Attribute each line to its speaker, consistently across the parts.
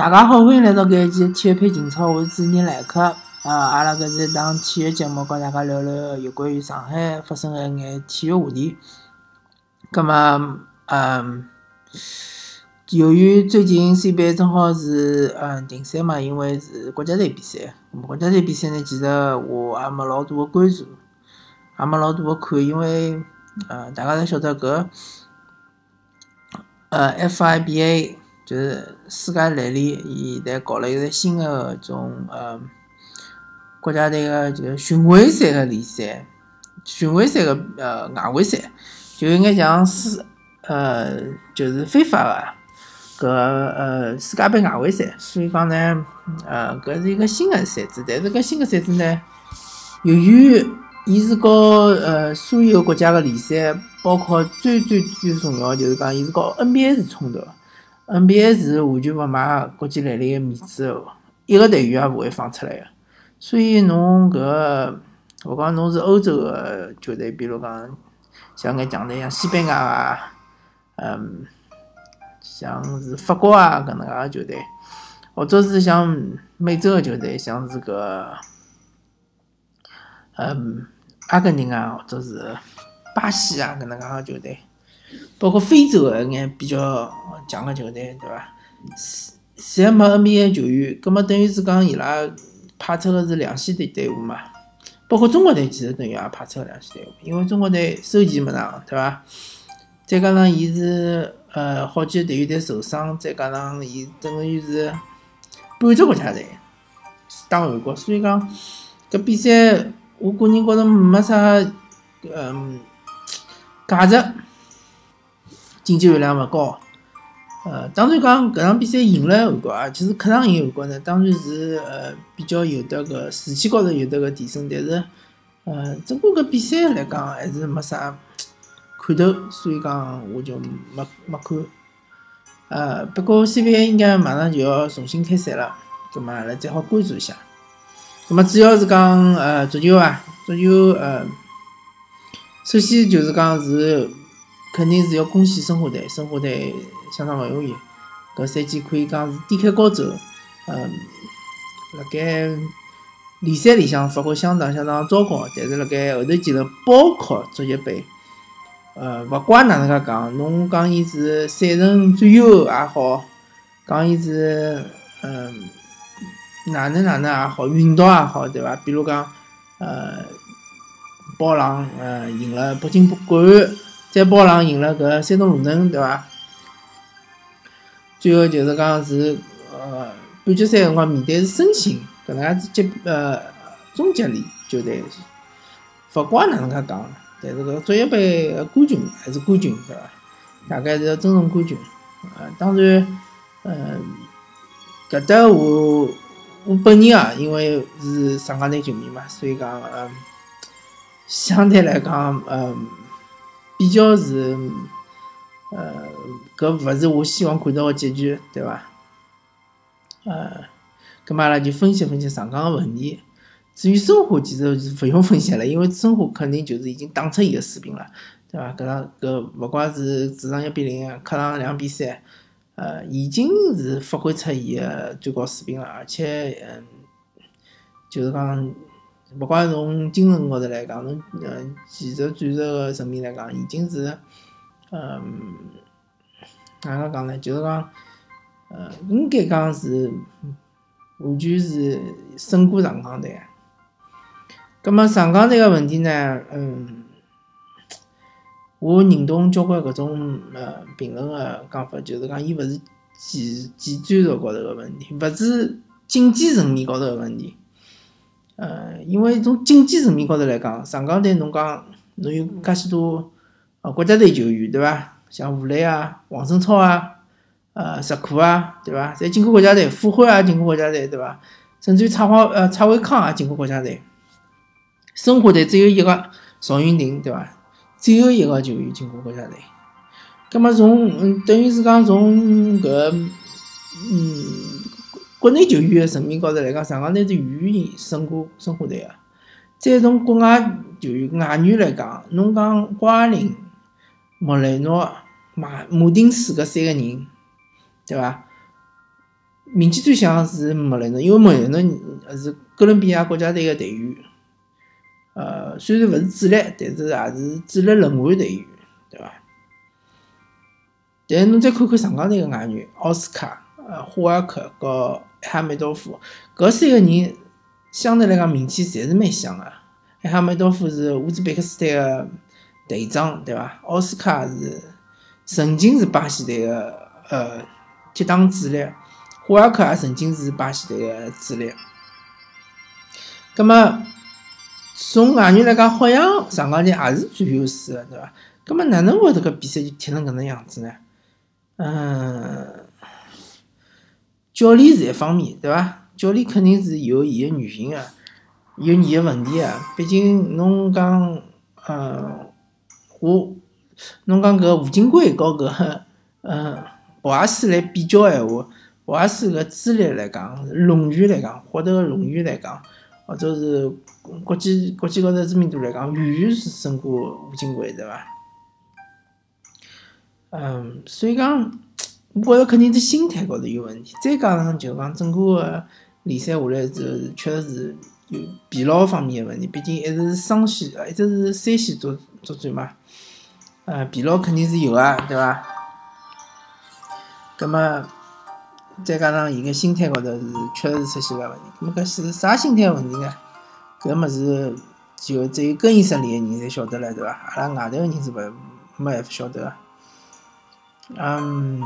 Speaker 1: 大家好，欢迎来到搿一期体育配情操，我是主持人莱克。啊，阿拉搿是一档体育节目，跟大家聊聊有关于上海发生的一眼体育话题。葛末，嗯，由于最近 CBA 正好是嗯停赛嘛，因为是国家队比赛。国家队比赛呢，其实我也没老多的关注，也没老多的看，因为，呃，大家侪晓得搿，呃，FIBA。就是世界篮联，伊现在搞了一个新的种呃国家队个就是巡回赛个联赛，巡回赛个呃外围赛，就应该像世呃就是非法个搿呃世界杯外围赛，所以讲呢呃搿是一个新的赛制，但是搿新的赛制呢，由于伊是和呃所有国家个联赛，包括最最最重要就是讲伊是和 NBA 是冲突。NBA 是完全勿卖国际篮联个面子，一个队员也勿会放出来个。所以侬搿，我讲侬是欧洲个球队，比如讲像眼强队，像西班牙啊，嗯，像是法国啊搿能介个球队，或者是像美洲个球队，像是搿，嗯，阿根廷啊，或者是巴西啊搿能介个球队。包括非洲个一眼比较强个球队，对伐？侪没 NBA 球员，葛末等于是讲伊拉派出个是两线队队伍嘛。包括中国队其实等于也派出个两线队伍，因为中国队收钱没上，对伐？再加上伊是呃好几个队员在受伤，再加上伊等于是半只国家队打韩国，所以讲搿比赛我个人觉着没啥嗯价值。经济含量勿高，呃，当然讲搿场比赛赢了韩国啊，其实客场赢韩国呢，当然是呃比较有得个士气高头有得个提升，但是呃，整个搿比赛来讲还是没啥看头，所以讲我就没没看。呃，不过 CBA 应该马上就要重新开赛了，葛末阿拉再好关注一下。葛末主要是讲呃足球啊，足球呃，首先就是讲是。肯定是要恭喜申花队，申花队相当勿容易，搿赛季可以讲是低开高走，嗯，辣盖联赛里向发挥相当相当糟糕，但是辣盖后头几轮，包括足协杯，呃，勿管哪能介讲，侬讲伊是赛程最优也好，讲伊是嗯哪能哪能也好，运道也好，对伐？比如讲，呃，包狼呃赢了北京国安。在包上赢了搿山东鲁能，对伐？最后就是讲是呃半决赛辰光面对是申鑫搿能介级呃中级里球队，勿管哪能介讲，但是搿足协杯冠军还是冠军，对伐？大概是要尊重冠军。呃，当然，嗯，搿搭我我本人啊，因为是上港队球迷嘛，所以讲嗯，相对来讲嗯。比较是，呃，搿勿是我希望看到个结局，对伐？呃，搿么阿拉就分析分析上港个问题。至于申花，其实是勿用分析了，因为申花肯定就是已经打出伊个水平了，对伐？搿场搿勿管是主场一比零，客场两比三，呃，已经是发挥出伊个最高水平了，而且，嗯，就是讲。勿管从精神高头来讲，从呃技术战术个层面来讲，已经是嗯哪能讲呢？就是讲，呃，应该讲是完全是胜过上港队。葛末上港队个问题呢？嗯，我认同交关搿种呃评论个讲法，就是讲伊勿是技技战术高头个问题，勿是竞技层面高头个问题。呃，因为从竞技层面高头来讲，上港队侬讲侬有介许多呃国家队球员对伐？像吴磊啊、王振超啊、呃石库啊对伐？侪进过国家队，傅欢也进过国家队对伐？甚至于蔡华呃蔡伟康也进过国家队。申花队只有一个邵云霆对伐？只有一个球员进过国家队。葛末从嗯等于是讲从搿嗯。国内球员个层面高头来讲，上港队是远远胜过申花队个。再从国外球员外援来讲，侬讲瓜林、莫雷诺、马马丁斯搿三个人，对伐？名气最响是莫雷诺，因为莫雷诺是哥伦比亚国家队个队员。呃，虽然勿是主力，但是也是主力轮换队员，对伐？但侬再看看上港队个外援，奥斯卡、呃，霍尔克和埃哈梅多夫，搿三个人相对来讲名气侪是蛮响个。埃哈梅多夫是乌兹别克斯坦个队长，对伐？奥斯卡是曾经是巴西队个呃接档主力，霍尔克也曾经是巴西队个主力。葛末从外援来讲，好像上港队也是占优势个，对伐？葛末哪能会得搿比赛就踢成搿能样子呢？嗯，教练是一方面，对伐？教练肯定是有伊个原因个，有伊个问题个。毕竟侬讲，嗯，我侬讲搿吴金贵和搿嗯博阿斯来比较闲话，博阿斯个资历来讲，荣誉来讲，获得个荣誉来讲，或者是国际国际高头知名度来讲，远远是胜过吴金贵，对伐？嗯，所以讲，我觉着肯定是心态高头有问题。再加上就讲整个个联赛下来之后，确实是有疲劳方面个问题。毕竟一直是双线，一直是三线作作战嘛。呃，疲劳肯定是有啊，对伐？葛么再加上伊个心态高头是确实是出现了问题。葛么搿是啥心态问题呢？搿物事就只有更衣室里个人才晓得了，对伐？阿拉外头个人是勿没办法晓得个。嗯，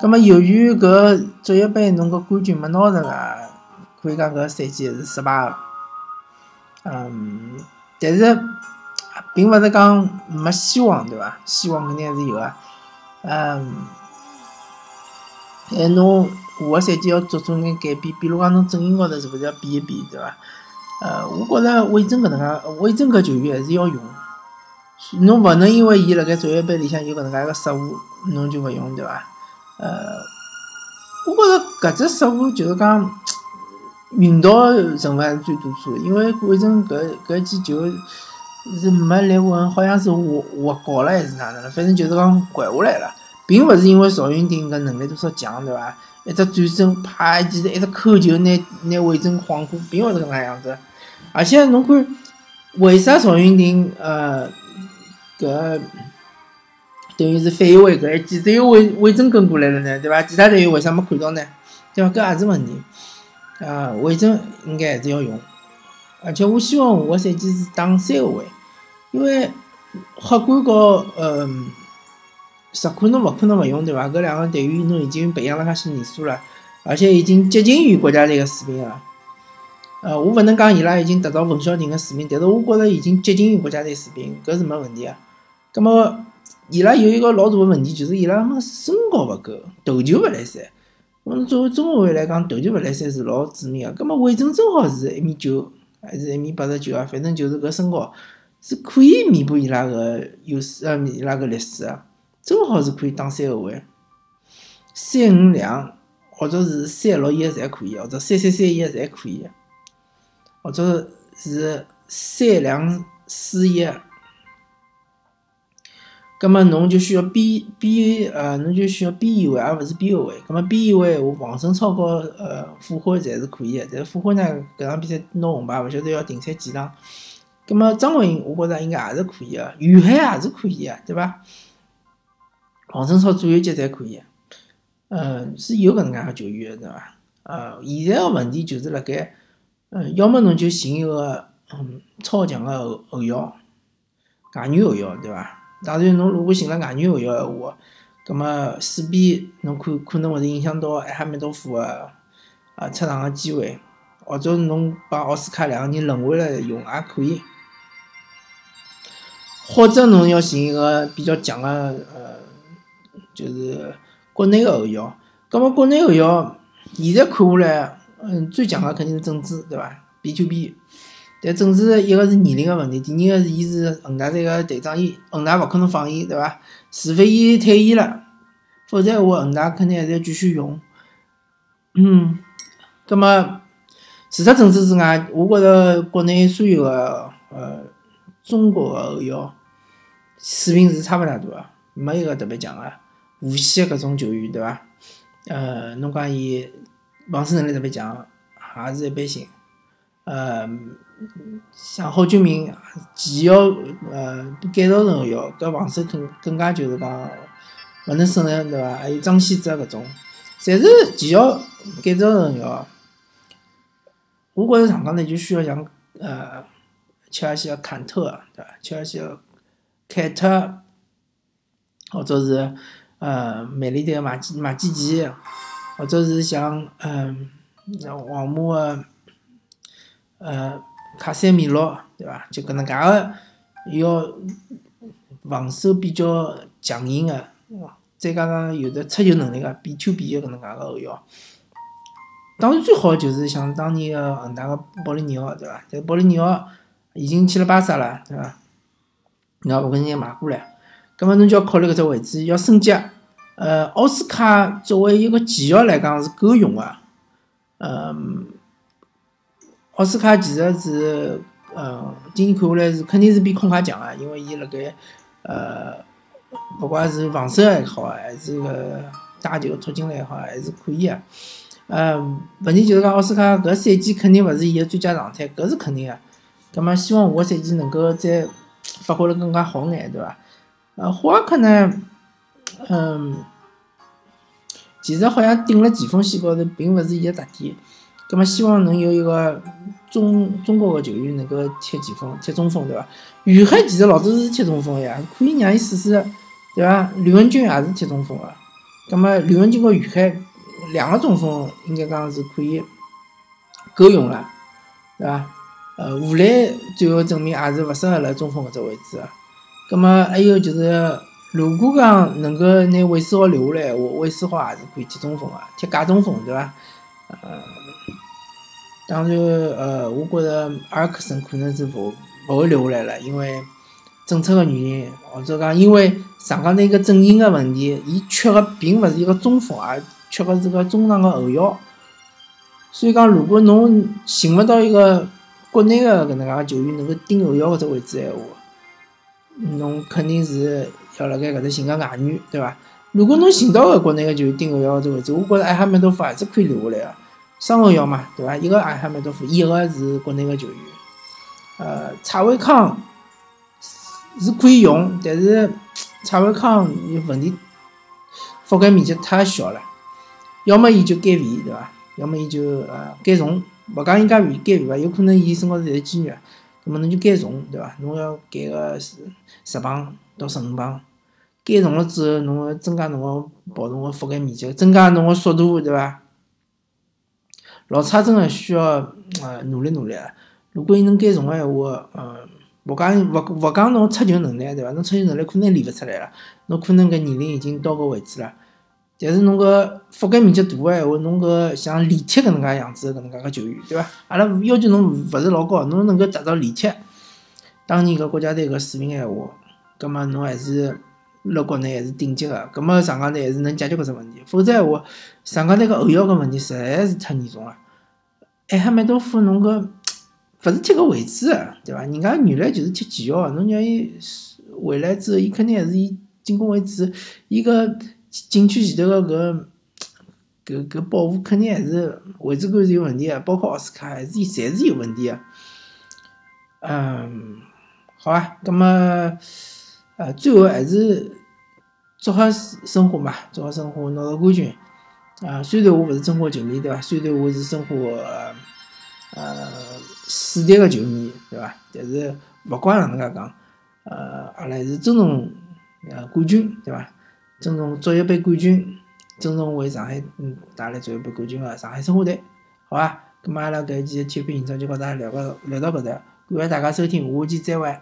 Speaker 1: 葛么由于搿足协杯侬搿冠军没拿着个，可以讲搿赛季是失败个。嗯，但是并勿是讲没希望，对伐？希望肯定还是有个。嗯，哎，侬下个赛季要做出眼改变，比如讲侬阵营高头是勿是要变一变，对伐？呃，我觉着魏征搿能介，魏征搿球员还是要用。侬勿能因为伊辣盖足协杯里向有搿能介个失误，侬就勿用对伐？呃，我觉着搿只失误就是讲运道成分是最多数，因为魏征搿搿记球是没立稳，好像是滑滑高了还是哪能了，反正就是讲拐下来了，并勿是因为赵云霆搿能力多少强对伐？一只转身啪，其实一只扣球拿拿魏征晃过，并勿是搿能样子。而且侬看，为啥赵云霆呃？搿等于是反越位搿一记，只有魏魏征跟过来了呢，对伐？其他队员为啥没看到呢？对伐？搿也是问题。啊，魏征应该还是要用，而且我希望下个赛季是打三个位，因为客观和呃实况侬勿可能勿用，对伐？搿两个队员侬已经培养了介些年数了，而且已经接近于国家队个水平了。呃，我勿能讲伊拉已经达到冯潇霆个水平，但是我觉着已经接近于国家队水平，搿是没问题个。葛末伊拉有一个老大个问题，就是伊拉么身高勿够，头球勿来三。侬作为中后卫来讲，头球勿来三是老致命个。葛末魏征正好是一米九，还是一米八十九啊？反正就是搿身高是可以弥补伊拉个优势，呃，伊拉个劣势啊。正好是可以打三后卫，三五两或者是三六一侪可以，或者三三三一侪可以，或者是三两四一。葛末侬就需要边边呃，侬就需要边一位，而勿是边后卫。葛末边一位，我王胜超和呃傅辉侪是可以个，但是傅辉呢，搿场比赛拿红牌，勿晓得要停赛几场。葛末张文颖，我觉着应该也是可以个，于海也是可以个，对伐？王胜超左右脚侪可以，嗯，是有搿能介个球员个，对伐？呃，现在个问题就是辣盖，嗯，要么侬就寻一个嗯超强个后后腰，外援后腰，对伐？当然，侬如果寻了外援后腰个话，葛末势必侬可可能会得影响到埃哈梅多夫个啊出场个机会，或者侬把奥斯卡两个人轮换来用也可以，或者侬要寻一个比较强个呃，就是国内个后腰。葛末国内后腰现在看下来，嗯，最强个肯定是郑智，对伐？B to B。但正是一个是年龄个问题，第二个是伊是恒大队个队长，伊恒大勿可能放伊，对伐？除非伊退役了，否则话恒大肯定还是要继续用。嗯，葛末除脱政治之外，我觉着国内所有个呃中国个后腰水平是差勿大多个，没一个特别强个无锡搿种球员，对伐？呃，侬讲伊防守能力特别强，也是一般性。呃，像郝俊明前腰呃改造成后腰，搿防守更更加就是讲勿能胜任，对伐？还有张稀哲搿种，侪是前腰改造成后腰。我觉着上港呢就需要像呃切尔西个坎特，对伐？切尔西个凯特，或者是呃曼联队个马基马基奇，或者是像嗯皇马个。呃，卡塞米罗，对伐？就搿能介个，要防守比较强硬个，再加上有的出球能力个，B to B 个搿能介个后腰。当然最好就是像当年个恒大个保利尼奥，对伐？但保利尼奥已经去了巴萨了，对伐？那勿跟人家买过来，葛末侬就要考虑搿只位置要升级。呃，奥斯卡作为一个前腰来讲是够用个，嗯。奥斯卡其实是，呃，今年看下来是肯定是比空卡强啊，因为伊辣盖，呃，不管是防守还好，还是个打球突进来也好，还是可以啊。呃，问题就是讲奥斯卡搿赛季肯定勿是伊个最佳状态，搿是肯定个。葛末希望下个赛季能够再发挥了更加好眼，对伐？呃，霍尔克呢，嗯，其实好像顶辣前锋线高头，并勿是伊个特点。葛末希望能有一个中中国个球员能够踢前锋、踢中锋，对伐？于海其实老早是踢中锋呀，可以让伊试试，对伐？刘文军也是踢中锋个，葛末刘文军和于海两个中锋应该讲是可以够用了，对伐？呃，吴磊最后证明也是勿适合辣中锋搿只位置个。葛末还有就是，如果讲能够拿韦世豪留下来，话，韦世豪也是可以踢中锋个，踢假中锋，对伐？呃。当然，呃，我觉着阿尔克森可能是勿勿会留下来了，因为政策个原因，或者讲因为上港那个阵型个问题，伊缺个并勿是一个中锋，而缺个是个中场个后腰。所以讲，如果侬寻勿到一个国内个搿能介个球员能够顶后腰搿只位置闲话，侬肯定是要辣盖搿搭寻个外援，对伐？如果侬寻到个国内个球员顶后腰搿只位置，我觉着埃哈迈多夫还是可以留下来个。双后腰嘛，对伐？一个艾哈迈多夫，一个是国内个球员。呃，蔡伟康是可以用，但是蔡伟康有问题，覆盖面积太小了。要么伊就减肥，对伐？要么伊就呃减重。勿讲伊减肥减肥伐？有可能伊身高头侪是肌肉，那么侬就减重，对伐？侬要减个十十磅到十五磅。减重了之后，侬要增加侬个跑动个覆盖面积，增加侬个速度，对伐？老差真个需要呃努力努力啊！如果伊能减重个闲话，呃，勿讲勿勿讲侬出球能力对伐？侬出球能力可能练勿出来了，侬可能搿年龄已经到搿位置了。但是侬搿覆盖面积大个闲话，侬搿像李铁搿能介样子搿能介个球员对伐？阿拉要求侬勿是老高，侬能够达到李铁当年搿国家队搿水平闲话，葛末侬还是辣国内还是顶级个，葛末上港队还是能解决搿只问题。否则闲话，上港队搿后腰搿问题实在是太严重了。埃哈迈多夫，侬搿勿是踢个位置个，对伐？人家原来就是踢前腰，侬让伊回来之后，伊肯定还是以进攻为主。伊个禁区前头个搿搿搿保护肯定还是位置感是有问题个，包括奥斯卡还是侪是有问题个。嗯，好啊，葛末呃，最后还是祝贺申花嘛，祝贺申花拿到冠军。啊，虽然我勿是中国球迷，对伐？虽然我是申花呃死敌个球迷，对伐？但是勿管哪能介讲，呃，阿拉还是尊重呃冠军，对伐？尊重足协杯冠军，尊重为上海嗯带来足协杯冠军个上海申花队，好伐？咁阿拉搿一期体育频道就跟大家聊到聊到搿搭，感谢大家收听，下期再会。